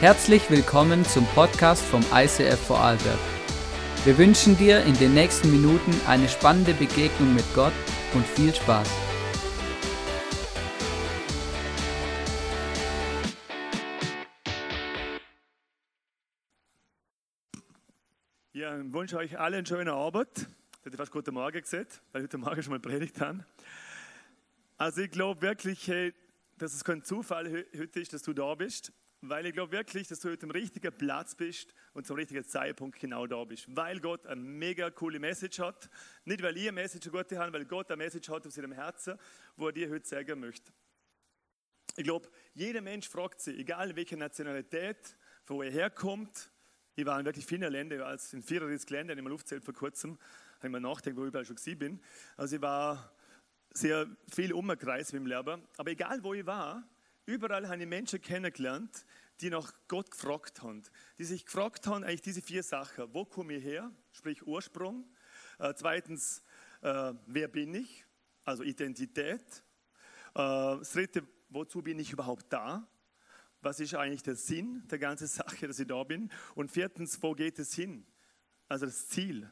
Herzlich willkommen zum Podcast vom ICF Vorarlberg. Wir wünschen dir in den nächsten Minuten eine spannende Begegnung mit Gott und viel Spaß. Ja, ich wünsche euch alle einen schönen Abend. Ich hätte fast guten Morgen gesagt, weil ich heute Morgen schon mal predigt habe. Also ich glaube wirklich, dass es kein Zufall heute ist, dass du da bist. Weil ich glaube wirklich, dass du heute am richtigen Platz bist und zum richtigen Zeitpunkt genau da bist. Weil Gott eine mega coole Message hat. Nicht, weil ich eine Message an Gott habe, weil Gott eine Message hat aus seinem Herzen, wo er dir heute sagen möchte. Ich glaube, jeder Mensch fragt sich, egal welche Nationalität, von wo er herkommt. Ich war in wirklich vielen Ländern, als in 34 Ländern, ich mal aufzählt vor kurzem, habe ich mal nachgedacht, wo ich überall schon gewesen bin. Also ich war sehr viel umgekreist mit dem Lehrer. Aber egal wo ich war, Überall habe ich Menschen kennengelernt, die nach Gott gefragt haben. Die sich gefragt haben, eigentlich diese vier Sachen. Wo komme ich her? Sprich Ursprung. Äh, zweitens, äh, wer bin ich? Also Identität. Äh, das dritte, wozu bin ich überhaupt da? Was ist eigentlich der Sinn der ganzen Sache, dass ich da bin? Und viertens, wo geht es hin? Also das Ziel,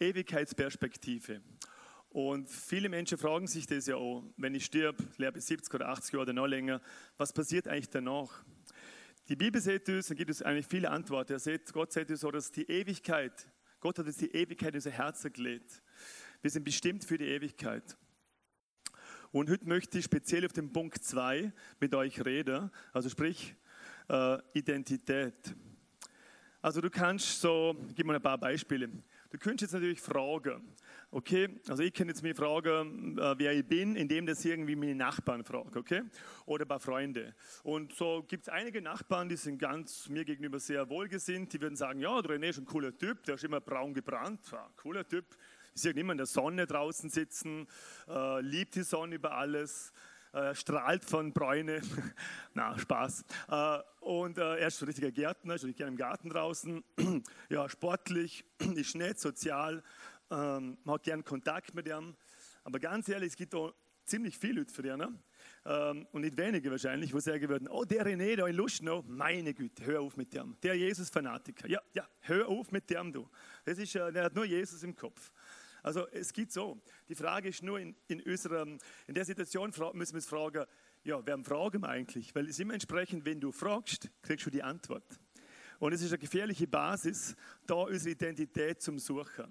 Ewigkeitsperspektive. Und viele Menschen fragen sich das ja auch, wenn ich stirb, lebe 70 oder 80 Jahre oder noch länger, was passiert eigentlich danach? Die Bibel sagt uns, und gibt es eigentlich viele Antworten. Er sagt, Gott sagt uns so, dass die Ewigkeit, Gott hat uns die Ewigkeit in unser Herz gelegt. Wir sind bestimmt für die Ewigkeit. Und heute möchte ich speziell auf den Punkt 2 mit euch reden, also sprich äh, Identität. Also du kannst so, ich gebe mal ein paar Beispiele. Du könntest jetzt natürlich fragen, okay, also ich kann jetzt mich fragen, äh, wer ich bin, indem das irgendwie meine Nachbarn fragen, okay, oder ein paar Freunde. Und so gibt es einige Nachbarn, die sind ganz mir gegenüber sehr wohlgesinnt, die würden sagen, ja, der René ist ein cooler Typ, der ist immer braun gebrannt, ja, cooler Typ. Ich sehe immer in der Sonne draußen sitzen, äh, liebt die Sonne über alles, äh, strahlt von Bräune. Na, Spaß. Äh, und äh, er ist ein richtiger Gärtner, ich gerne im Garten draußen. ja, sportlich, ist nett, sozial, ähm, hat gern Kontakt mit ihm. Aber ganz ehrlich, es gibt da ziemlich viele Leute für ihn. Ne? Ähm, und nicht wenige wahrscheinlich, wo sagen würden, oh, der René da in Luschnow, meine Güte, hör auf mit dem. Der Jesus-Fanatiker, ja, ja, hör auf mit dem, du. Das ist, äh, der hat nur Jesus im Kopf. Also es geht so. Die Frage ist nur, in, in, unserer, in der Situation müssen wir uns fragen, ja, wer fragen wir eigentlich? Weil es immer entsprechend, wenn du fragst, kriegst du die Antwort. Und es ist eine gefährliche Basis, da unsere Identität zum Suchen.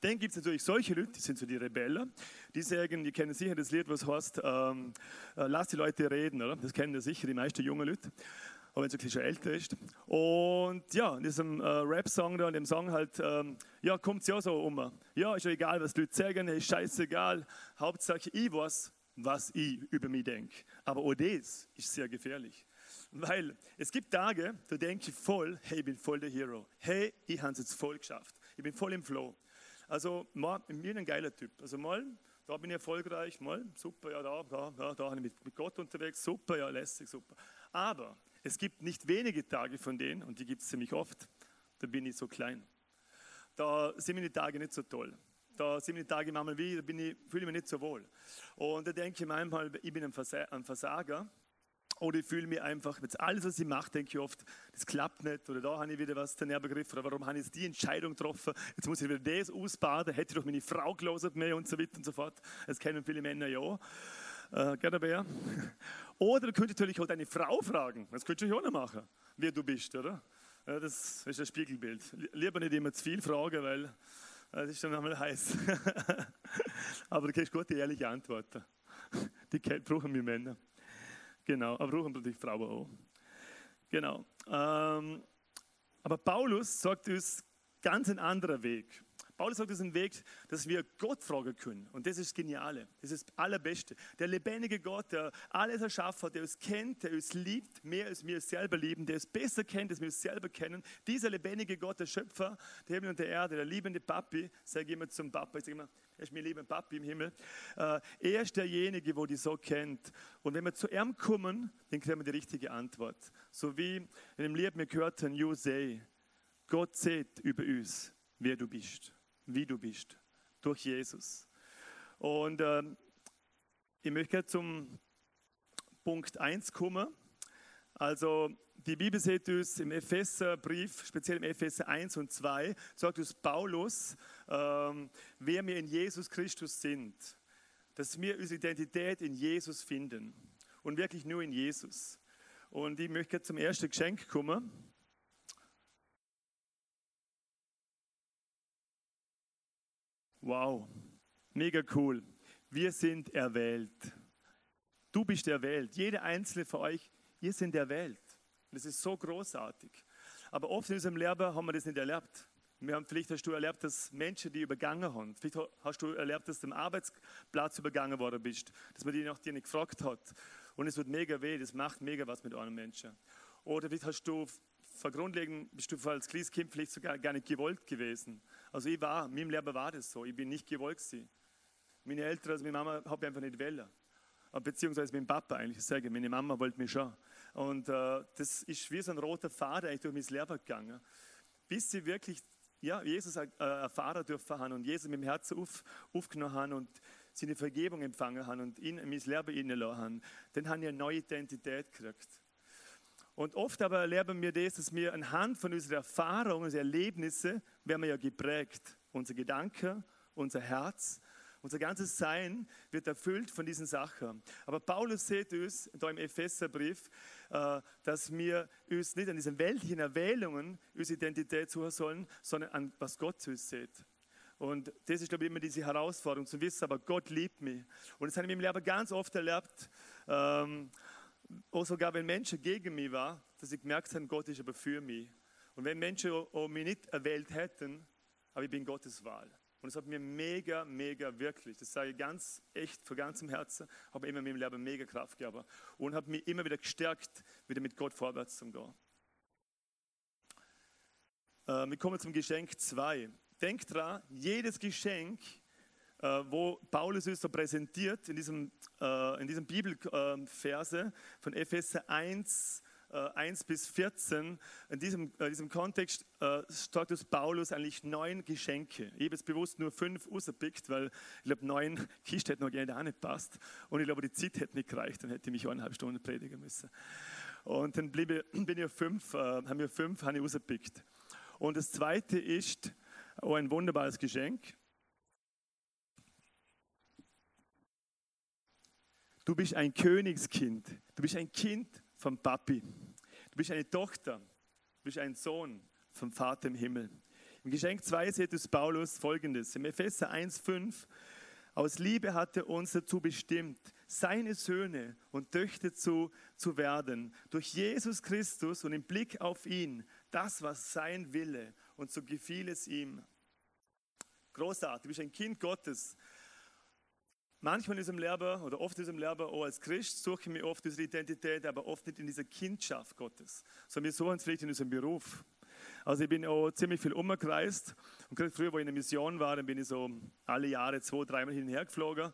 Dann gibt es natürlich solche Leute, die sind so die Rebellen, die sagen, die kennen sicher das Lied, was heißt, ähm, äh, lass die Leute reden, oder? Das kennen ja sicher die meisten jungen Leute auch wenn es wirklich schon älter ist. Und ja, in diesem äh, Rap-Song da, in dem Song halt, ähm, ja, kommt es ja so um. Ja, ist ja egal, was die Leute sagen, ist scheißegal. Hauptsache, ich weiß, was ich über mich denke. Aber auch das ist sehr gefährlich. Weil es gibt Tage, da denke ich voll, hey, ich bin voll der Hero. Hey, ich habe es jetzt voll geschafft. Ich bin voll im Flow. Also, mal, bin ein geiler Typ. Also mal, da bin ich erfolgreich, mal, super, ja, da, da, da, da bin ich mit Gott unterwegs, super, ja, lässig, super. Aber es gibt nicht wenige Tage von denen, und die gibt es ziemlich oft, da bin ich so klein. Da sind die Tage nicht so toll. Da sind die Tage manchmal wie, da ich, fühle ich mich nicht so wohl. Und da denke ich manchmal, ich bin ein Versager. Oder ich fühle mich einfach, mit alles, was ich mache, denke ich oft, das klappt nicht. Oder da habe ich wieder was daneben begriffen. Oder warum habe ich jetzt die Entscheidung getroffen? Jetzt muss ich wieder das ausbaden. Hätte ich doch meine Frau gelesen mehr und so weiter und so fort. Das kennen viele Männer ja. Äh, Bär. Oder du könntest natürlich auch deine Frau fragen. Das könntest du auch noch machen, wer du bist, oder? Ja, das ist ein Spiegelbild. Lieber nicht immer zu viel fragen, weil äh, das ist dann einmal heiß. aber du kriegst gute, ehrliche Antworten. Die brauchen wir Männer. Genau, aber brauchen natürlich Frauen auch. Genau. Ähm, aber Paulus sagt uns ganz ein anderer Weg. Paulus sagt, ist ein Weg, dass wir Gott fragen können. Und das ist das Geniale. Das ist das Allerbeste. Der lebendige Gott, der alles erschaffen hat, der uns kennt, der uns liebt, mehr als wir selber lieben, der uns besser kennt, als wir uns selber kennen. Dieser lebendige Gott, der Schöpfer der Himmel und der Erde, der liebende Papi, sage ich immer zum Papa, ich sage immer, er ist mir lieber Papi im Himmel. Äh, er ist derjenige, wo die so kennt. Und wenn wir zu ihm kommen, dann kriegen wir die richtige Antwort. So wie in dem Lied wir gehört haben, You say, Gott sieht über uns, wer du bist wie du bist, durch Jesus. Und äh, ich möchte zum Punkt 1 kommen. Also die Bibel sagt uns im Epheserbrief, speziell im Epheser 1 und 2, sagt uns Paulus, ähm, wer wir in Jesus Christus sind, dass wir unsere Identität in Jesus finden und wirklich nur in Jesus. Und ich möchte zum ersten Geschenk kommen. Wow, mega cool. Wir sind erwählt. Du bist erwählt. Jeder einzelne von euch, ihr sind erwählt. Das ist so großartig. Aber oft in unserem Leben haben wir das nicht erlebt. Wir haben, vielleicht hast du erlebt, dass Menschen die übergangen haben. Vielleicht hast du erlebt, dass du am Arbeitsplatz übergangen worden bist, dass man die nach dir nicht gefragt hat. Und es wird mega weh, das macht mega was mit einem Menschen. Oder vielleicht hast du vergrundlegend, bist du als kleines Kind vielleicht sogar gar nicht gewollt gewesen. Also ich war, in meinem Leben war das so, ich bin nicht gewollt gewesen. Meine Eltern, also meine Mama, hat mich einfach nicht wollen. Beziehungsweise mein Papa eigentlich, ich sage, meine Mama wollte mich schon. Und äh, das ist wie so ein roter Faden eigentlich durch mein Leben gegangen. Bis sie wirklich ja, Jesus äh, erfahren dürfen haben und Jesus mit dem Herzen auf, aufgenommen haben und seine Vergebung empfangen haben und ihn in mein Leben hineingelassen haben, dann haben wir eine neue Identität gekriegt. Und oft aber erleben wir das, dass wir anhand von unseren Erfahrungen, unseren Erlebnissen, werden wir ja geprägt. Unser Gedanke, unser Herz, unser ganzes Sein wird erfüllt von diesen Sachen. Aber Paulus sieht uns, da im Epheserbrief, äh, dass wir uns nicht an diesen weltlichen Erwählungen unsere Identität suchen sollen, sondern an was Gott zu uns sieht. Und das ist, glaube ich, immer diese Herausforderung, zu wissen, aber Gott liebt mich. Und das habe ich im Leben ganz oft erlebt, ähm, auch sogar wenn Menschen gegen mich waren, dass ich gemerkt habe, Gott ist aber für mich. Und wenn Menschen auch mich nicht erwählt hätten, aber ich bin Gottes Wahl. Und es hat mir mega, mega wirklich, das sage ich ganz echt, von ganzem Herzen, habe immer in meinem Leben mega Kraft gegeben und habe mich immer wieder gestärkt, wieder mit Gott vorwärts zu gehen. Äh, wir kommen zum Geschenk 2. Denkt dran, jedes Geschenk, wo Paulus es so präsentiert, in diesem, äh, in diesem Bibelverse von Epheser 1, 1 äh, bis 14, in diesem, in äh, diesem Kontext äh, sagt uns Paulus eigentlich neun Geschenke. Ich habe jetzt bewusst nur fünf rausgepickt, weil ich glaube, neun Kisten hätten noch gerne auch nicht passt. Und ich glaube, die Zeit hätte nicht gereicht, dann hätte ich mich eineinhalb Stunden predigen müssen. Und dann blieb, bin ich fünf, äh, haben wir fünf habe ich rausgepickt. Und das zweite ist oh, ein wunderbares Geschenk. Du bist ein Königskind. Du bist ein Kind vom Papi. Du bist eine Tochter, du bist ein Sohn vom Vater im Himmel. Im Geschenk 2 sieht es Paulus folgendes: Im Epheser 1,5 aus Liebe hat er uns dazu bestimmt, seine Söhne und Töchter zu, zu werden, durch Jesus Christus und im Blick auf ihn, das was sein Wille und so gefiel es ihm. Großartig, du bist ein Kind Gottes, Manchmal in diesem Leben oder oft in diesem Leben, auch als Christ, suche ich mir oft unsere Identität, aber oft nicht in dieser Kindschaft Gottes, sondern wir suchen es vielleicht in unserem Beruf. Also ich bin auch ziemlich viel umgereist und gerade früher, wo ich in der Mission war, dann bin ich so alle Jahre zwei, dreimal hin und her geflogen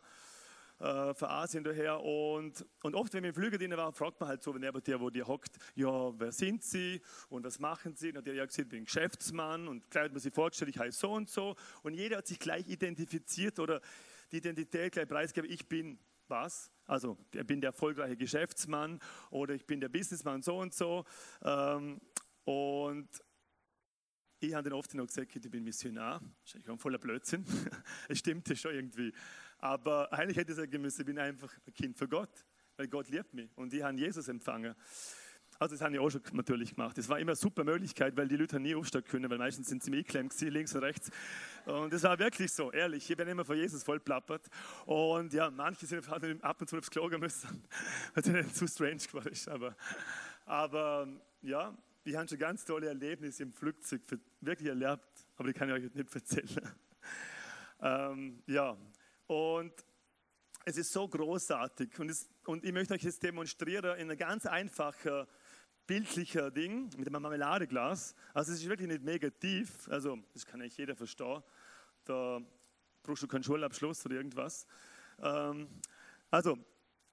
äh, von Asien daher. Und, und oft, wenn wir im Flüger drin waren, fragt man halt so, wenn neben der, wo die hockt, ja, wer sind Sie und was machen Sie? Und der hat gesagt, ich bin Geschäftsmann und gleich hat man sich vorgestellt, ich heiße so und so. Und jeder hat sich gleich identifiziert oder die Identität gleich preisgeben, ich bin was? Also, ich bin der erfolgreiche Geschäftsmann oder ich bin der Businessmann so und so. Ähm, und ich habe dann oft noch gesagt, ich bin Missionar. Ist ein voller Blödsinn. es stimmt schon irgendwie. Aber eigentlich hätte ich sagen müssen, ich bin einfach ein Kind für Gott, weil Gott liebt mich und ich habe Jesus empfangen. Also das habe ich auch schon natürlich gemacht. Das war immer eine super Möglichkeit, weil die Leute nie aufstehen können, weil meistens sind sie mir geklemmt, links und rechts. Und das war wirklich so, ehrlich. Ich bin immer vor Jesus voll plappert. Und ja, manche sind ab und zu aufs Klo müssen, weil es nicht zu strange ist. Aber, aber ja, ich habe schon ganz tolle Erlebnisse im Flugzeug wirklich erlebt, aber die kann ich euch nicht erzählen. ähm, ja, und es ist so großartig und, es, und ich möchte euch das demonstrieren in einer ganz einfachen bildlicher Ding mit einem Marmeladeglas. Also es ist wirklich nicht mega tief, also das kann eigentlich jeder verstehen. Da brauchst du keinen Schulabschluss oder irgendwas. Ähm, also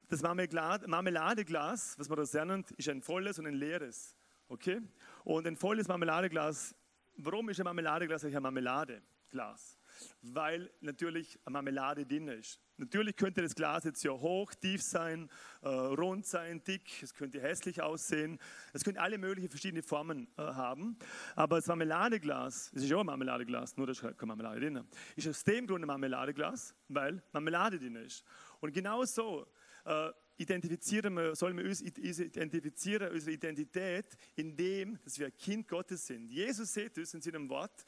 das Marmeladeglas, was man da nennt, ist ein volles und ein leeres. Okay? Und ein volles Marmeladeglas, warum ist ein Marmeladeglas eigentlich ein Marmeladeglas? Weil natürlich eine Marmelade drin ist. Natürlich könnte das Glas jetzt ja hoch, tief sein, äh, rund sein, dick, es könnte hässlich aussehen, es könnte alle möglichen verschiedene Formen äh, haben. Aber das Marmeladeglas, es ist ja auch ein Marmeladeglas, nur da ist keine Marmelade drin, ist aus dem Grund ein Marmeladeglas, weil Marmelade drin ist. Und genau so äh, identifizieren wir, sollen wir uns identifizieren, unsere Identität, indem dass wir Kind Gottes sind. Jesus sagt uns in seinem Wort,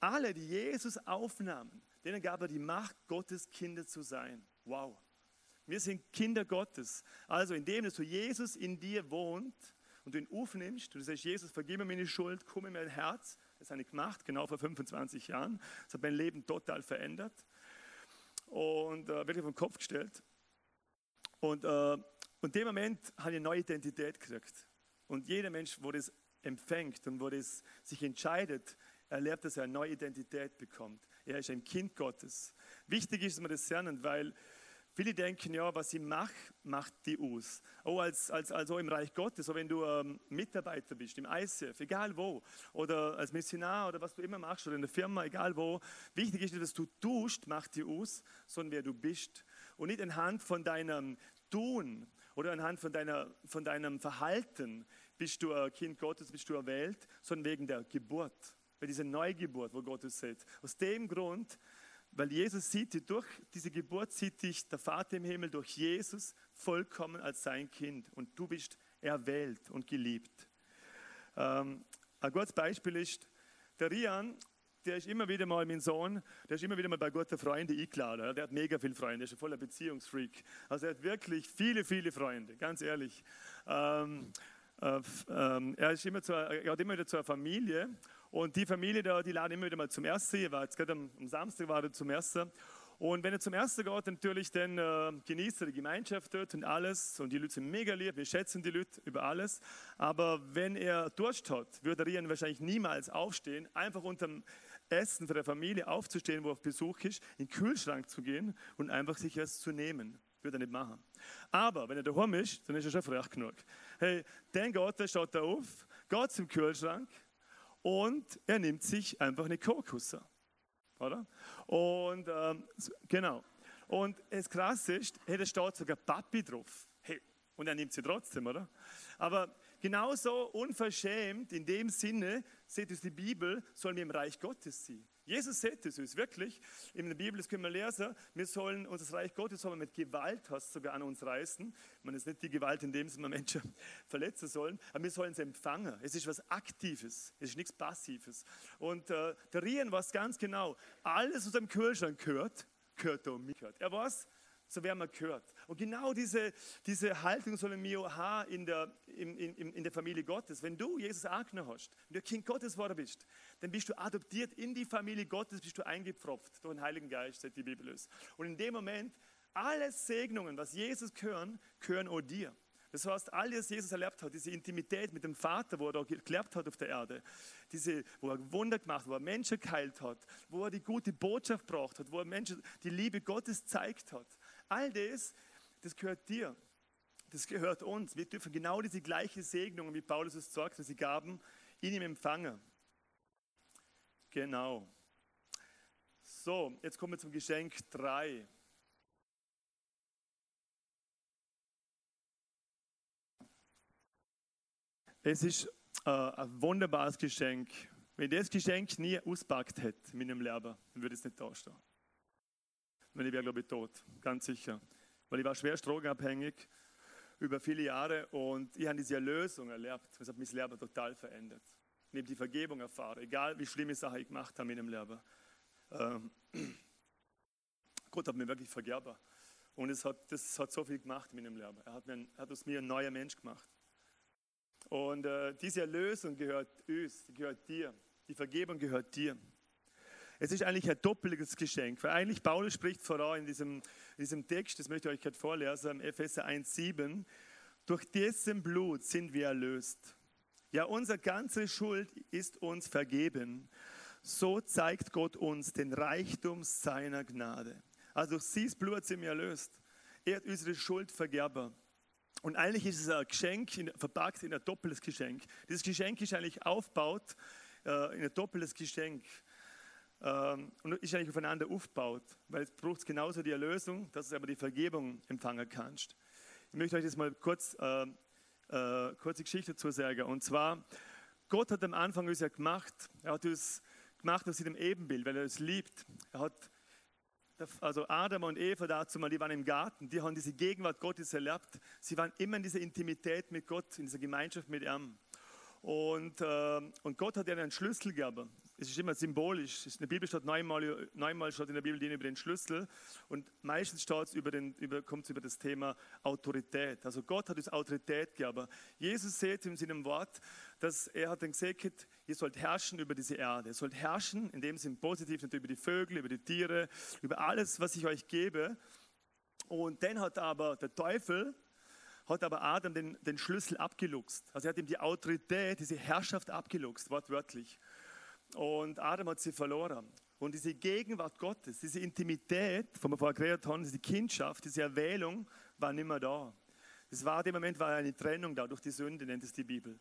alle, die Jesus aufnahmen, denen gab er die Macht, Gottes Kinder zu sein. Wow. Wir sind Kinder Gottes. Also indem du Jesus in dir wohnt und du ihn aufnimmst und du sagst, Jesus, vergib mir meine Schuld, komm in mein Herz. Das habe ich gemacht, genau vor 25 Jahren. Das hat mein Leben total verändert und äh, wirklich den Kopf gestellt. Und, äh, in dem Moment habe ich eine neue Identität gekriegt. Und jeder Mensch, wo das empfängt und wo das sich entscheidet, erlebt, dass er eine neue Identität bekommt. Er ist ein Kind Gottes. Wichtig ist, dass wir das lernen, weil viele denken, ja, was ich mache, macht die aus. Oh, als, als, also im Reich Gottes, so wenn du ähm, Mitarbeiter bist, im ICF, egal wo, oder als Missionar oder was du immer machst, oder in der Firma, egal wo. Wichtig ist, dass du tust, macht die aus, sondern wer du bist. Und nicht anhand von deinem Tun oder anhand von, deiner, von deinem Verhalten bist du ein Kind Gottes, bist du erwählt, sondern wegen der Geburt, bei dieser Neugeburt, wo Gott es sieht. Aus dem Grund, weil Jesus sieht dich, durch diese Geburt sieht dich der Vater im Himmel durch Jesus vollkommen als sein Kind und du bist erwählt und geliebt. Ähm, ein gutes Beispiel ist, der Rian der ist immer wieder mal, mein Sohn, der ist immer wieder mal bei guten Freunden eingeladen. Der hat mega viele Freunde, der ist ein voller Beziehungsfreak. Also er hat wirklich viele, viele Freunde, ganz ehrlich. Ähm, äh, ähm, er, ist immer zu, er hat immer wieder zur Familie und die Familie, da, die laden immer wieder mal zum Ersten. Er war jetzt gerade am, am Samstag war zum Ersten. Und wenn er zum ersten geht, natürlich dann äh, genießt er die Gemeinschaft dort und alles. Und die Leute sind mega lieb, wir schätzen die Leute über alles. Aber wenn er Durst hat, würde er wahrscheinlich niemals aufstehen, einfach unterm Essen für der Familie aufzustehen, wo er auf Besuch ist, in den Kühlschrank zu gehen und einfach sich was zu nehmen. Würde er nicht machen. Aber wenn er daheim ist, dann ist er schon frech genug. Hey, dann geht er, steht er auf, geht zum Kühlschrank und er nimmt sich einfach eine Kokusse. Oder? Und ähm, genau. Und das Krasse ist, hey, da steht sogar Papi drauf. Hey, und er nimmt sie trotzdem, oder? Aber Genauso unverschämt in dem Sinne, seht es die Bibel, sollen wir im Reich Gottes sein. Jesus sagt es uns wirklich. In der Bibel, das können wir lesen, wir sollen unser Reich Gottes sollen mit Gewalt hast sogar an uns reißen. Man ist nicht die Gewalt, in dem wir Menschen verletzen sollen, aber wir sollen es empfangen. Es ist was Aktives, es ist nichts Passives. Und äh, der Rien weiß ganz genau, alles, was am Kühlschrank gehört, gehört um mich. Er weiß, so wer man gehört. Und genau diese, diese Haltung sollen wir haben in der, in, in, in der Familie Gottes. Wenn du Jesus angenommen hast, wenn du Kind Gottes geworden bist, dann bist du adoptiert in die Familie Gottes, bist du eingepfropft durch den Heiligen Geist, sagt die Bibel ist. Und in dem Moment, alle Segnungen, was Jesus gehören, gehören auch dir. Das heißt, alles, was Jesus erlebt hat, diese Intimität mit dem Vater, wo er da gelebt hat auf der Erde, diese, wo er Wunder gemacht hat, wo er Menschen geheilt hat, wo er die gute Botschaft gebracht hat, wo er Menschen die Liebe Gottes zeigt hat, All das, das gehört dir. Das gehört uns. Wir dürfen genau diese gleiche Segnung, wie Paulus es sagt, dass sie gaben, in ihm empfangen. Genau. So, jetzt kommen wir zum Geschenk 3. Es ist äh, ein wunderbares Geschenk. Wenn ich das Geschenk nie auspackt hätte in meinem Leben, dann würde es nicht da stehen weil ich wäre, glaube ich, tot, ganz sicher. Weil ich war schwer drogenabhängig über viele Jahre und ich habe diese Erlösung erlebt. Das hat mein Leben total verändert. Ich habe die Vergebung erfahren, egal wie schlimme Sachen ich gemacht habe in meinem Leben. Ähm, Gott hat mir wirklich vergeben. Und es hat, das hat so viel gemacht in meinem Leben. Er hat, mir, hat aus mir ein neuer Mensch gemacht. Und äh, diese Erlösung gehört uns, die gehört dir. Die Vergebung gehört dir. Es ist eigentlich ein doppeltes Geschenk, weil eigentlich Paulus spricht voran in diesem, in diesem Text, das möchte ich euch gerade vorlesen, Epheser 1,7. Durch dessen Blut sind wir erlöst. Ja, unsere ganze Schuld ist uns vergeben. So zeigt Gott uns den Reichtum seiner Gnade. Also durch sein Blut sind wir erlöst. Er hat unsere Schuld vergeben. Und eigentlich ist es ein Geschenk, verpackt in ein doppeltes Geschenk. Dieses Geschenk ist eigentlich aufgebaut äh, in ein doppeltes Geschenk. Ähm, und ist eigentlich aufeinander aufgebaut, weil es braucht genauso die Erlösung, dass du aber die Vergebung empfangen kannst. Ich möchte euch jetzt mal kurz äh, äh, kurze Geschichte dazu sagen. Und zwar, Gott hat am Anfang uns ja gemacht, er hat uns gemacht aus dem Ebenbild, weil er uns liebt. Er hat also Adam und Eva dazu mal, die waren im Garten, die haben diese Gegenwart Gottes erlebt. Sie waren immer in dieser Intimität mit Gott, in dieser Gemeinschaft mit ihm. Und, äh, und Gott hat ihnen einen Schlüssel gegeben. Es ist immer symbolisch. In der Bibel steht neunmal, neunmal steht in der Bibel über den Schlüssel und meistens steht es über über, kommt es über das Thema Autorität. Also Gott hat uns Autorität gegeben. Jesus sagt in seinem Wort, dass er hat dann gesagt, ihr sollt herrschen über diese Erde. Ihr sollt herrschen, in dem Sinn positiv, natürlich über die Vögel, über die Tiere, über alles, was ich euch gebe. Und dann hat aber der Teufel, hat aber Adam den, den Schlüssel abgeluchst. Also er hat ihm die Autorität, diese Herrschaft abgeluchst, wortwörtlich. Und Adam hat sie verloren. Und diese Gegenwart Gottes, diese Intimität, von wir vorher geredet haben, diese Kindschaft, diese Erwählung, war nicht mehr da. Es war dem Moment war eine Trennung da durch die Sünde, nennt es die Bibel.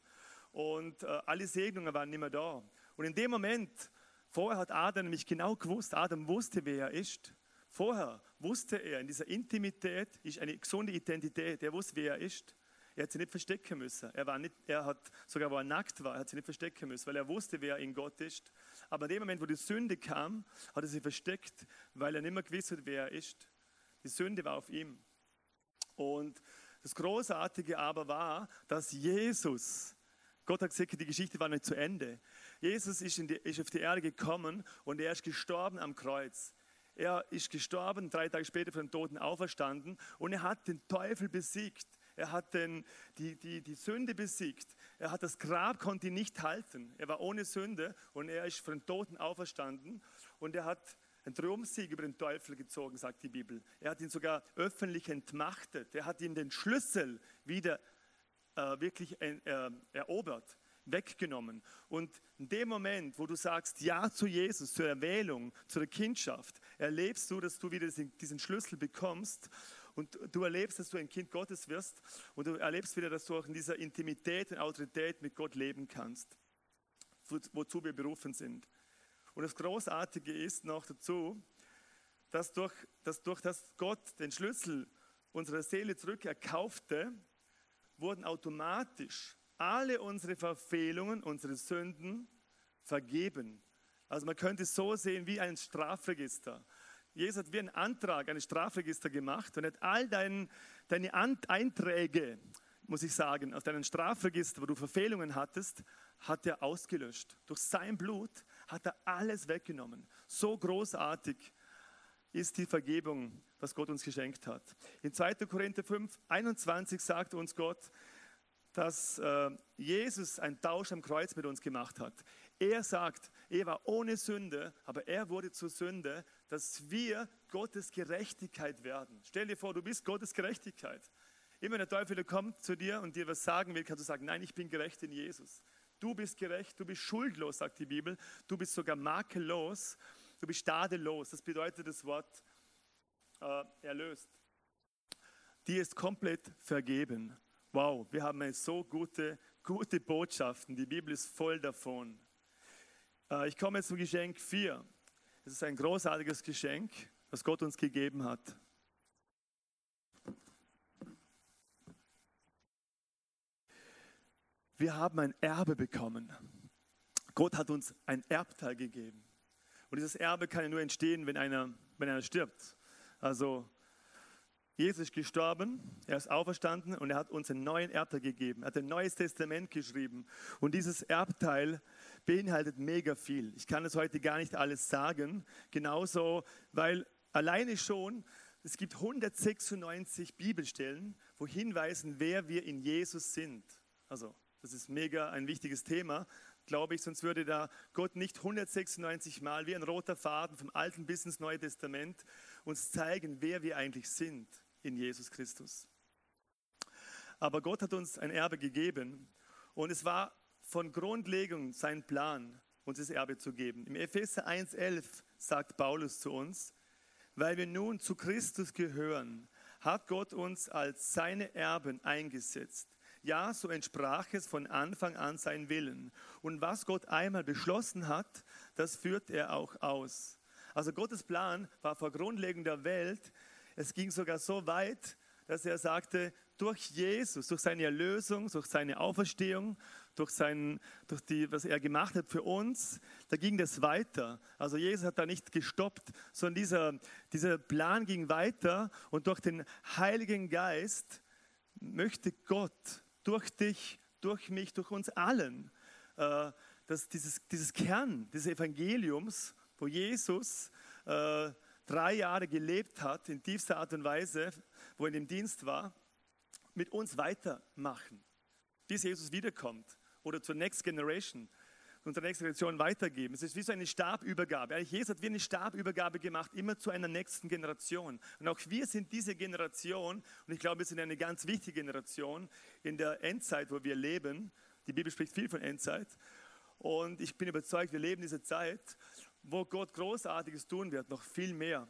Und äh, alle Segnungen waren nicht mehr da. Und in dem Moment, vorher hat Adam nämlich genau gewusst, Adam wusste, wer er ist. Vorher wusste er, in dieser Intimität ist eine gesunde Identität. Er wusste, wer er ist. Er hat sich nicht verstecken müssen. Er, war nicht, er hat sogar, wo er nackt war, er hat sich nicht verstecken müssen, weil er wusste, wer in Gott ist. Aber in dem Moment, wo die Sünde kam, hat er sich versteckt, weil er nicht mehr gewusst hat, wer er ist. Die Sünde war auf ihm. Und das Großartige aber war, dass Jesus, Gott hat gesagt, die Geschichte war nicht zu Ende. Jesus ist, die, ist auf die Erde gekommen und er ist gestorben am Kreuz. Er ist gestorben, drei Tage später von den Toten auferstanden und er hat den Teufel besiegt. Er hat den, die, die, die Sünde besiegt. Er hat das Grab, konnte ihn nicht halten. Er war ohne Sünde und er ist von den Toten auferstanden und er hat einen Triumphsieg über den Teufel gezogen, sagt die Bibel. Er hat ihn sogar öffentlich entmachtet. Er hat ihm den Schlüssel wieder äh, wirklich äh, erobert weggenommen. Und in dem Moment, wo du sagst Ja zu Jesus, zur Erwählung, zur Kindschaft, erlebst du, dass du wieder diesen Schlüssel bekommst und du erlebst, dass du ein Kind Gottes wirst und du erlebst wieder, dass du auch in dieser Intimität und Autorität mit Gott leben kannst, wozu wir berufen sind. Und das Großartige ist noch dazu, dass durch, dass durch das Gott den Schlüssel unserer Seele zurückerkaufte, wurden automatisch alle unsere Verfehlungen, unsere Sünden vergeben. Also man könnte es so sehen wie ein Strafregister. Jesus hat wie einen Antrag, ein Strafregister gemacht und hat all dein, deine Einträge, muss ich sagen, aus deinem Strafregister, wo du Verfehlungen hattest, hat er ausgelöscht. Durch sein Blut hat er alles weggenommen. So großartig ist die Vergebung, was Gott uns geschenkt hat. In 2. Korinther 5, 21 sagt uns Gott, dass äh, Jesus einen Tausch am Kreuz mit uns gemacht hat. Er sagt, er war ohne Sünde, aber er wurde zur Sünde, dass wir Gottes Gerechtigkeit werden. Stell dir vor, du bist Gottes Gerechtigkeit. Immer der Teufel kommt zu dir und dir was sagen will, kannst du sagen, nein, ich bin gerecht in Jesus. Du bist gerecht, du bist schuldlos, sagt die Bibel. Du bist sogar makellos, du bist tadellos. Das bedeutet das Wort äh, erlöst. Die ist komplett vergeben. Wow, wir haben so gute, gute Botschaften. Die Bibel ist voll davon. Äh, ich komme jetzt zum Geschenk 4. Es ist ein großartiges Geschenk, das Gott uns gegeben hat. Wir haben ein Erbe bekommen. Gott hat uns ein Erbteil gegeben. Und dieses Erbe kann ja nur entstehen, wenn einer, wenn einer stirbt. Also Jesus ist gestorben, er ist auferstanden und er hat uns einen neuen Erbteil gegeben. Er hat ein neues Testament geschrieben. Und dieses Erbteil beinhaltet mega viel. Ich kann es heute gar nicht alles sagen. Genauso, weil alleine schon, es gibt 196 Bibelstellen, wo hinweisen, wer wir in Jesus sind. Also, das ist mega ein wichtiges Thema, glaube ich, sonst würde da Gott nicht 196 Mal wie ein roter Faden vom Alten bis ins Neue Testament uns zeigen, wer wir eigentlich sind in Jesus Christus. Aber Gott hat uns ein Erbe gegeben und es war von Grundlegung sein Plan, uns das Erbe zu geben. Im Epheser 1.11 sagt Paulus zu uns, weil wir nun zu Christus gehören, hat Gott uns als seine Erben eingesetzt. Ja, so entsprach es von Anfang an sein Willen. Und was Gott einmal beschlossen hat, das führt er auch aus. Also Gottes Plan war vor Grundlegung der Welt. Es ging sogar so weit, dass er sagte, durch Jesus, durch seine Erlösung, durch seine Auferstehung, durch, sein, durch die, was er gemacht hat für uns, da ging das weiter. Also Jesus hat da nicht gestoppt, sondern dieser, dieser Plan ging weiter und durch den Heiligen Geist möchte Gott durch dich, durch mich, durch uns allen, äh, dass dieses, dieses Kern des Evangeliums, wo Jesus äh, drei Jahre gelebt hat, in tiefster Art und Weise, wo er dem Dienst war, mit uns weitermachen, bis Jesus wiederkommt oder zur Next Generation, unserer nächsten Generation weitergeben. Es ist wie so eine Stabübergabe. Eigentlich Jesus hat wie eine Stabübergabe gemacht, immer zu einer nächsten Generation. Und auch wir sind diese Generation, und ich glaube, wir sind eine ganz wichtige Generation in der Endzeit, wo wir leben. Die Bibel spricht viel von Endzeit. Und ich bin überzeugt, wir leben diese Zeit, wo Gott Großartiges tun wird, noch viel mehr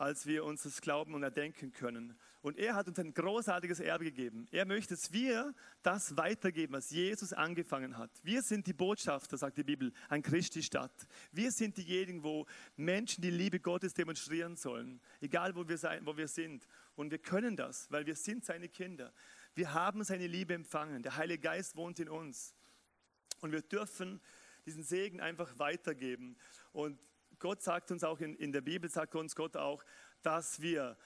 als wir uns das glauben und erdenken können. Und er hat uns ein großartiges Erbe gegeben. Er möchte, dass wir das weitergeben, was Jesus angefangen hat. Wir sind die Botschafter, sagt die Bibel, an Christi Stadt. Wir sind diejenigen, wo Menschen die Liebe Gottes demonstrieren sollen, egal wo wir, sein, wo wir sind. Und wir können das, weil wir sind seine Kinder. Wir haben seine Liebe empfangen. Der Heilige Geist wohnt in uns. Und wir dürfen diesen Segen einfach weitergeben. Und Gott sagt uns auch in, in der Bibel, sagt uns Gott auch, dass wir,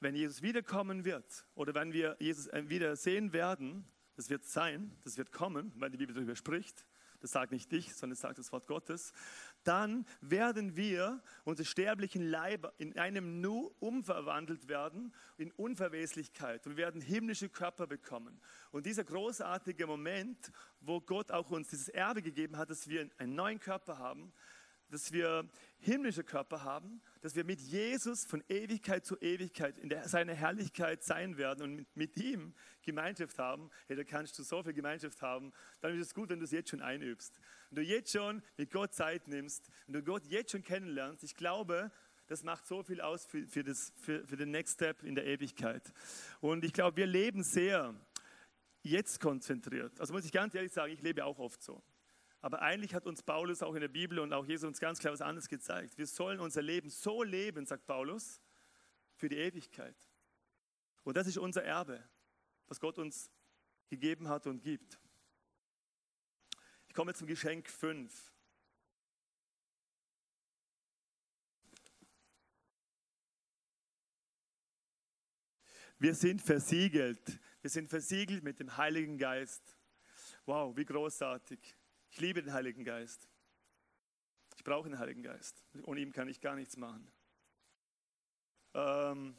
wenn Jesus wiederkommen wird oder wenn wir Jesus äh, wieder sehen werden, das wird sein, das wird kommen, weil die Bibel darüber spricht, das sagt nicht dich, sondern das sagt das Wort Gottes, dann werden wir, unsere sterblichen Leiber, in einem Nu umverwandelt werden, in Unverweslichkeit. Wir werden himmlische Körper bekommen. Und dieser großartige Moment, wo Gott auch uns dieses Erbe gegeben hat, dass wir einen neuen Körper haben, dass wir himmlische Körper haben, dass wir mit Jesus von Ewigkeit zu Ewigkeit in seiner Herrlichkeit sein werden und mit, mit, ihm Gemeinschaft haben. Hey, da kannst du so viel Gemeinschaft haben. Dann ist es gut, wenn du es jetzt schon einübst. Wenn du jetzt schon mit Gott Zeit nimmst, wenn du Gott jetzt schon kennenlernst, ich glaube, das macht so viel aus für, für, das, für, für den Next Step in der Ewigkeit. Und ich glaube, wir leben sehr jetzt konzentriert. Also muss ich ganz ehrlich sagen, ich lebe auch oft so. Aber eigentlich hat uns Paulus auch in der Bibel und auch Jesus uns ganz klar was anderes gezeigt. Wir sollen unser Leben so leben, sagt Paulus, für die Ewigkeit. Und das ist unser Erbe, was Gott uns gegeben hat und gibt. Ich komme zum Geschenk 5. Wir sind versiegelt. Wir sind versiegelt mit dem Heiligen Geist. Wow, wie großartig. Ich liebe den Heiligen Geist. Ich brauche den Heiligen Geist. Ohne ihn kann ich gar nichts machen. Ähm,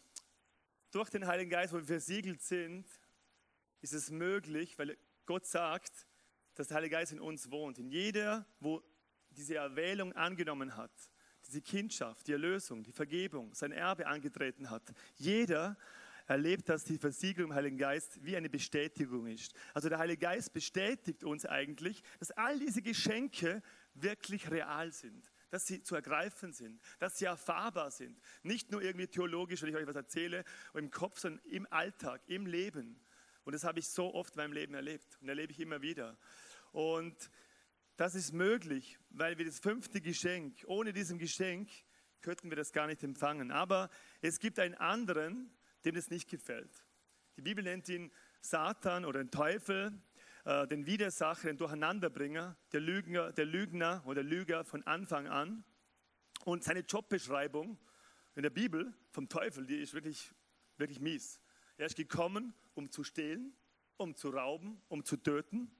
durch den Heiligen Geist, wo wir versiegelt sind, ist es möglich, weil Gott sagt, dass der Heilige Geist in uns wohnt. In jeder, wo diese Erwählung angenommen hat, diese Kindschaft, die Erlösung, die Vergebung, sein Erbe angetreten hat. Jeder erlebt, dass die Versiegelung im Heiligen Geist wie eine Bestätigung ist. Also der Heilige Geist bestätigt uns eigentlich, dass all diese Geschenke wirklich real sind, dass sie zu ergreifen sind, dass sie erfahrbar sind. Nicht nur irgendwie theologisch, wenn ich euch was erzähle, im Kopf, sondern im Alltag, im Leben. Und das habe ich so oft in meinem Leben erlebt und erlebe ich immer wieder. Und das ist möglich, weil wir das fünfte Geschenk, ohne diesem Geschenk könnten wir das gar nicht empfangen. Aber es gibt einen anderen, dem es nicht gefällt. Die Bibel nennt ihn Satan oder den Teufel, äh, den Widersacher, den Durcheinanderbringer, der Lügner, der Lügner oder Lüger von Anfang an. Und seine Jobbeschreibung in der Bibel vom Teufel, die ist wirklich, wirklich mies. Er ist gekommen, um zu stehlen, um zu rauben, um zu töten,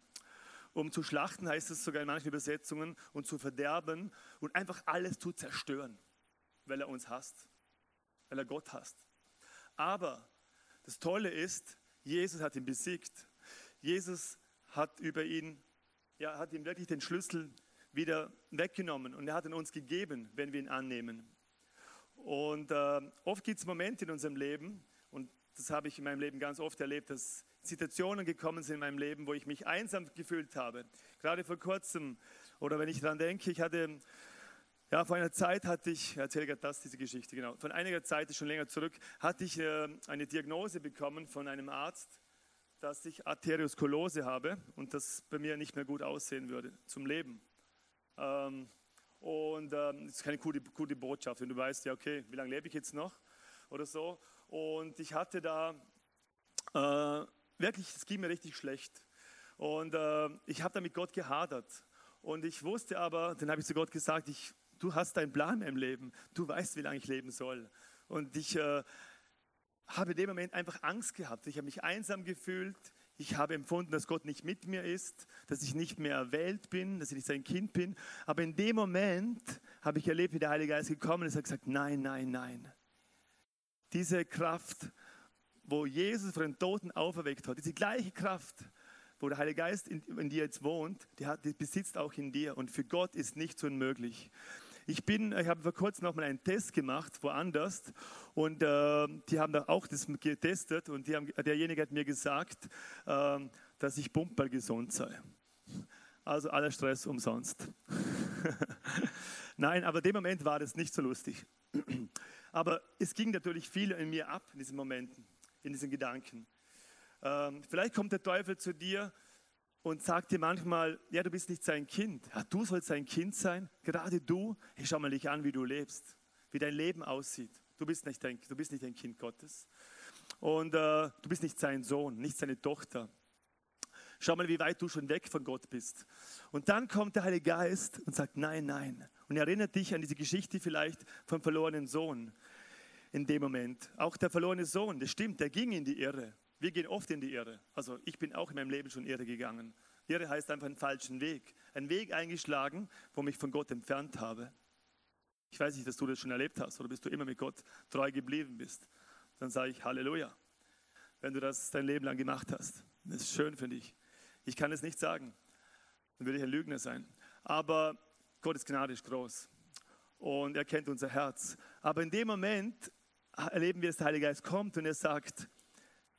um zu schlachten, heißt es sogar in manchen Übersetzungen, und zu verderben und einfach alles zu zerstören, weil er uns hasst, weil er Gott hasst. Aber das Tolle ist, Jesus hat ihn besiegt. Jesus hat über ihn, ja, hat ihm wirklich den Schlüssel wieder weggenommen und er hat ihn uns gegeben, wenn wir ihn annehmen. Und äh, oft gibt es Momente in unserem Leben, und das habe ich in meinem Leben ganz oft erlebt, dass Situationen gekommen sind in meinem Leben, wo ich mich einsam gefühlt habe. Gerade vor kurzem, oder wenn ich daran denke, ich hatte ja, vor einer Zeit hatte ich, erzähle gerade das, diese Geschichte, genau. Von einiger Zeit, ist schon länger zurück, hatte ich äh, eine Diagnose bekommen von einem Arzt, dass ich Arteriosklerose habe und das bei mir nicht mehr gut aussehen würde zum Leben. Ähm, und ähm, das ist keine gute, gute Botschaft, wenn du weißt, ja, okay, wie lange lebe ich jetzt noch oder so. Und ich hatte da äh, wirklich, es ging mir richtig schlecht. Und äh, ich habe da mit Gott gehadert. Und ich wusste aber, dann habe ich zu Gott gesagt, ich, du hast deinen Plan im Leben. Du weißt, wie lange ich leben soll. Und ich äh, habe in dem Moment einfach Angst gehabt. Ich habe mich einsam gefühlt. Ich habe empfunden, dass Gott nicht mit mir ist, dass ich nicht mehr erwählt bin, dass ich nicht sein Kind bin. Aber in dem Moment habe ich erlebt, wie der Heilige Geist gekommen ist und gesagt, nein, nein, nein. Diese Kraft, wo Jesus von den Toten auferweckt hat, diese gleiche Kraft, wo der Heilige Geist in, in dir jetzt wohnt, die, hat, die besitzt auch in dir. Und für Gott ist nichts unmöglich. Ich bin, ich habe vor kurzem noch mal einen Test gemacht, woanders, und äh, die haben da auch das getestet und haben, derjenige hat mir gesagt, äh, dass ich gesund sei. Also aller Stress umsonst. Nein, aber in dem Moment war das nicht so lustig. Aber es ging natürlich viel in mir ab in diesen Momenten, in diesen Gedanken. Ähm, vielleicht kommt der Teufel zu dir und sagt dir manchmal, ja, du bist nicht sein Kind. Ja, du sollst sein Kind sein. Gerade du, hey, schau mal dich an, wie du lebst, wie dein Leben aussieht. Du bist nicht ein, du bist nicht ein Kind Gottes. Und äh, du bist nicht sein Sohn, nicht seine Tochter. Schau mal, wie weit du schon weg von Gott bist. Und dann kommt der Heilige Geist und sagt, nein, nein. Und erinnert dich an diese Geschichte vielleicht vom verlorenen Sohn in dem Moment. Auch der verlorene Sohn, das stimmt, der ging in die Irre. Wir gehen oft in die Irre. Also ich bin auch in meinem Leben schon irre gegangen. Irre heißt einfach einen falschen Weg. Einen Weg eingeschlagen, wo mich von Gott entfernt habe. Ich weiß nicht, dass du das schon erlebt hast oder bist du immer mit Gott treu geblieben bist. Dann sage ich Halleluja, wenn du das dein Leben lang gemacht hast. Das ist schön für dich. Ich kann es nicht sagen, dann würde ich ein Lügner sein. Aber Gnade ist groß und er kennt unser Herz. Aber in dem Moment erleben wir, dass der Heilige Geist kommt und er sagt,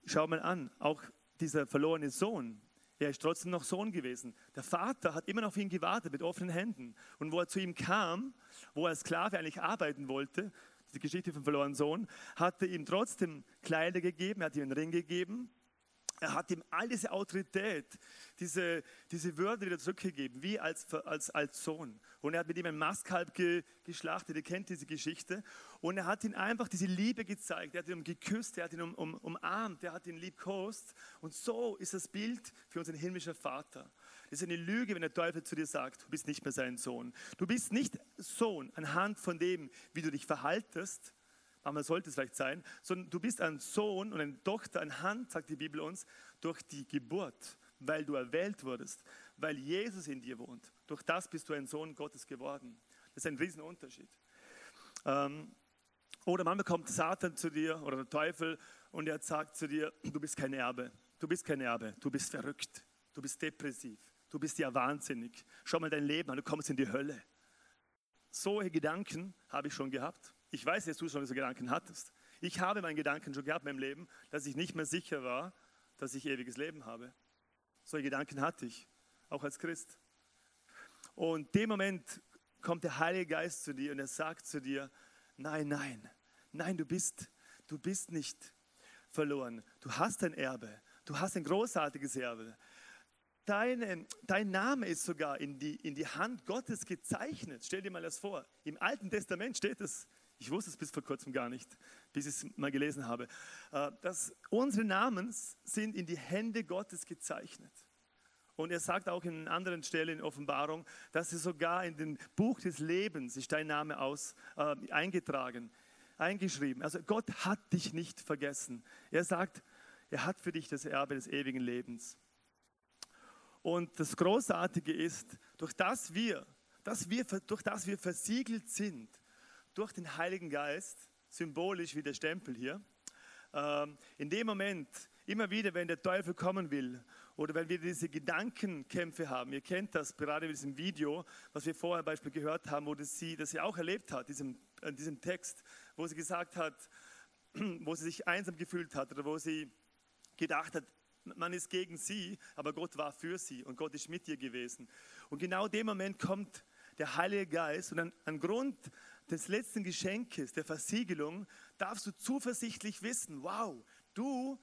Schau mal an, auch dieser verlorene Sohn, er ist trotzdem noch Sohn gewesen. Der Vater hat immer noch auf ihn gewartet mit offenen Händen. Und wo er zu ihm kam, wo er als Sklave eigentlich arbeiten wollte, die Geschichte vom verlorenen Sohn, hat er ihm trotzdem Kleider gegeben, er hat ihm einen Ring gegeben er hat ihm all diese Autorität, diese, diese Würde wieder zurückgegeben, wie als, als, als Sohn. Und er hat mit ihm ein Mastkalb ge, geschlachtet, ihr kennt diese Geschichte. Und er hat ihm einfach diese Liebe gezeigt, er hat ihn geküsst, er hat ihn um, um, umarmt, er hat ihn liebkost. Und so ist das Bild für unseren himmlischen Vater. Das ist eine Lüge, wenn der Teufel zu dir sagt, du bist nicht mehr sein Sohn. Du bist nicht Sohn anhand von dem, wie du dich verhaltest, manchmal sollte es vielleicht sein, sondern du bist ein Sohn und eine Tochter anhand, sagt die Bibel uns, durch die Geburt, weil du erwählt wurdest, weil Jesus in dir wohnt. Durch das bist du ein Sohn Gottes geworden. Das ist ein Riesenunterschied. Ähm, oder manchmal kommt Satan zu dir oder der Teufel und er sagt zu dir, du bist kein Erbe, du bist kein Erbe, du bist verrückt, du bist depressiv, du bist ja wahnsinnig. Schau mal dein Leben an, du kommst in die Hölle. Solche Gedanken habe ich schon gehabt. Ich weiß, dass du schon diese Gedanken hattest. Ich habe meinen Gedanken schon gehabt in meinem Leben, dass ich nicht mehr sicher war, dass ich ewiges Leben habe. Solche Gedanken hatte ich, auch als Christ. Und dem Moment kommt der Heilige Geist zu dir und er sagt zu dir, nein, nein, nein, du bist, du bist nicht verloren. Du hast ein Erbe. Du hast ein großartiges Erbe. Dein, dein Name ist sogar in die, in die Hand Gottes gezeichnet. Stell dir mal das vor. Im Alten Testament steht es. Ich wusste es bis vor kurzem gar nicht, bis ich es mal gelesen habe. Äh, dass unsere Namen sind in die Hände Gottes gezeichnet. Und er sagt auch in anderen Stellen in Offenbarung, dass es sogar in den Buch des Lebens ist dein Name aus, äh, eingetragen, eingeschrieben. Also Gott hat dich nicht vergessen. Er sagt, er hat für dich das Erbe des ewigen Lebens. Und das Großartige ist, durch das wir, dass wir, durch das wir versiegelt sind, durch den Heiligen Geist, symbolisch wie der Stempel hier, ähm, in dem Moment, immer wieder, wenn der Teufel kommen will oder wenn wir diese Gedankenkämpfe haben, ihr kennt das gerade in diesem Video, was wir vorher Beispiel gehört haben, wo sie, das sie auch erlebt hat, diesem, in diesem Text, wo sie gesagt hat, wo sie sich einsam gefühlt hat oder wo sie gedacht hat, man ist gegen sie, aber Gott war für sie und Gott ist mit ihr gewesen. Und genau in dem Moment kommt der Heilige Geist und an, an Grund des letzten Geschenkes, der Versiegelung, darfst du zuversichtlich wissen, wow, du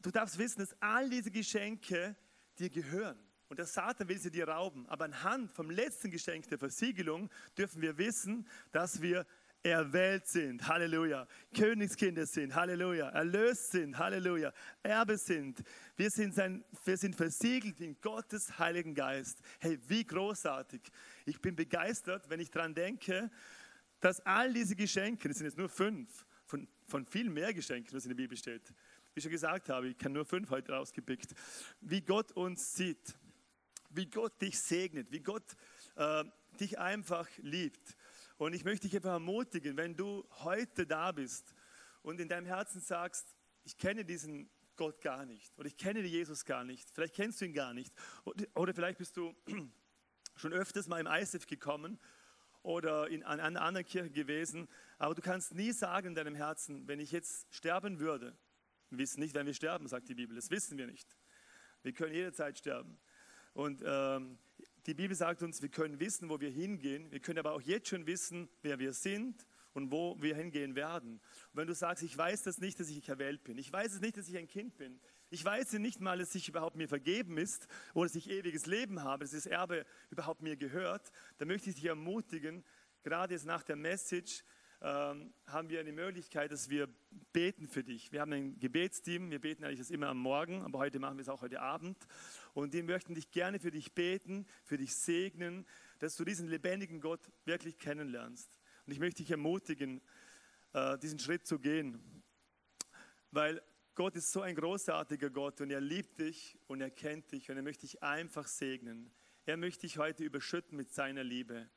du darfst wissen, dass all diese Geschenke dir gehören. Und der Satan will sie dir rauben. Aber anhand vom letzten Geschenk der Versiegelung dürfen wir wissen, dass wir erwählt sind, Halleluja, Königskinder sind, Halleluja, erlöst sind, Halleluja, Erbe sind. Wir sind, sein, wir sind versiegelt in Gottes Heiligen Geist. Hey, wie großartig. Ich bin begeistert, wenn ich daran denke, dass all diese Geschenke, das sind jetzt nur fünf, von, von viel mehr Geschenken, was in der Bibel steht. Wie ich schon gesagt habe, ich kann nur fünf heute rausgepickt. Wie Gott uns sieht, wie Gott dich segnet, wie Gott äh, dich einfach liebt. Und ich möchte dich einfach ermutigen, wenn du heute da bist und in deinem Herzen sagst, ich kenne diesen Gott gar nicht oder ich kenne Jesus gar nicht, vielleicht kennst du ihn gar nicht oder vielleicht bist du schon öfters mal im ISF gekommen oder in einer anderen Kirche gewesen, aber du kannst nie sagen in deinem Herzen, wenn ich jetzt sterben würde, wir wissen nicht, wenn wir sterben, sagt die Bibel, das wissen wir nicht. Wir können jederzeit sterben. Und ähm, die Bibel sagt uns, wir können wissen, wo wir hingehen. Wir können aber auch jetzt schon wissen, wer wir sind und wo wir hingehen werden. Und wenn du sagst, ich weiß das nicht, dass ich erwählt bin. Ich weiß es nicht, dass ich ein Kind bin. Ich weiß nicht mal, dass ich überhaupt mir vergeben ist oder dass ich ewiges Leben habe, dass das Erbe überhaupt mir gehört. Dann möchte ich dich ermutigen, gerade jetzt nach der Message, ähm, haben wir eine Möglichkeit, dass wir beten für dich. Wir haben ein Gebetsteam, wir beten eigentlich das immer am Morgen, aber heute machen wir es auch heute Abend. Und die möchten dich gerne für dich beten, für dich segnen, dass du diesen lebendigen Gott wirklich kennenlernst. Und ich möchte dich ermutigen, äh, diesen Schritt zu gehen, weil Gott ist so ein großartiger Gott und er liebt dich und er kennt dich und er möchte dich einfach segnen. Er möchte dich heute überschütten mit seiner Liebe.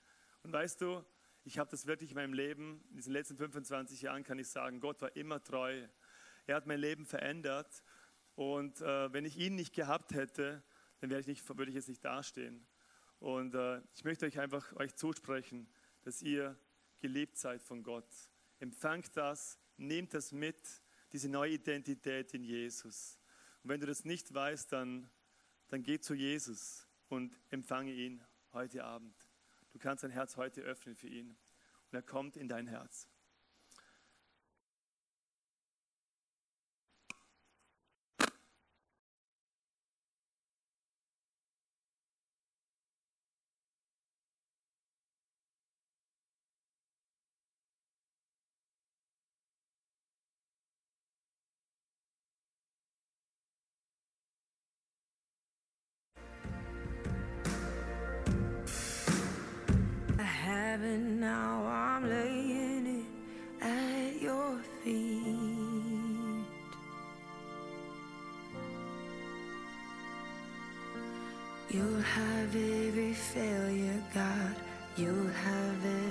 Und weißt du, ich habe das wirklich in meinem Leben, in diesen letzten 25 Jahren kann ich sagen, Gott war immer treu. Er hat mein Leben verändert. Und äh, wenn ich ihn nicht gehabt hätte, dann ich nicht, würde ich jetzt nicht dastehen. Und äh, ich möchte euch einfach euch zusprechen, dass ihr geliebt seid von Gott. Empfangt das, nehmt das mit, diese neue Identität in Jesus. Und wenn du das nicht weißt, dann, dann geh zu Jesus und empfange ihn heute Abend. Du kannst dein Herz heute öffnen für ihn. Und er kommt in dein Herz. Heaven, now I'm laying it at your feet. You'll have every failure, God, you'll have every